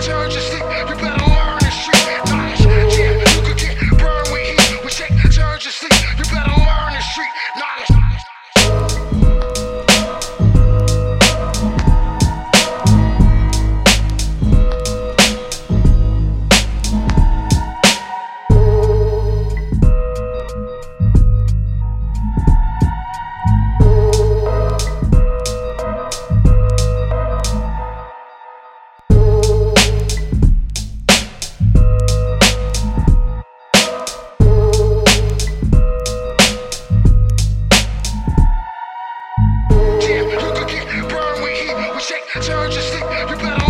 Charge your stick, you better shake, turn your stick, you better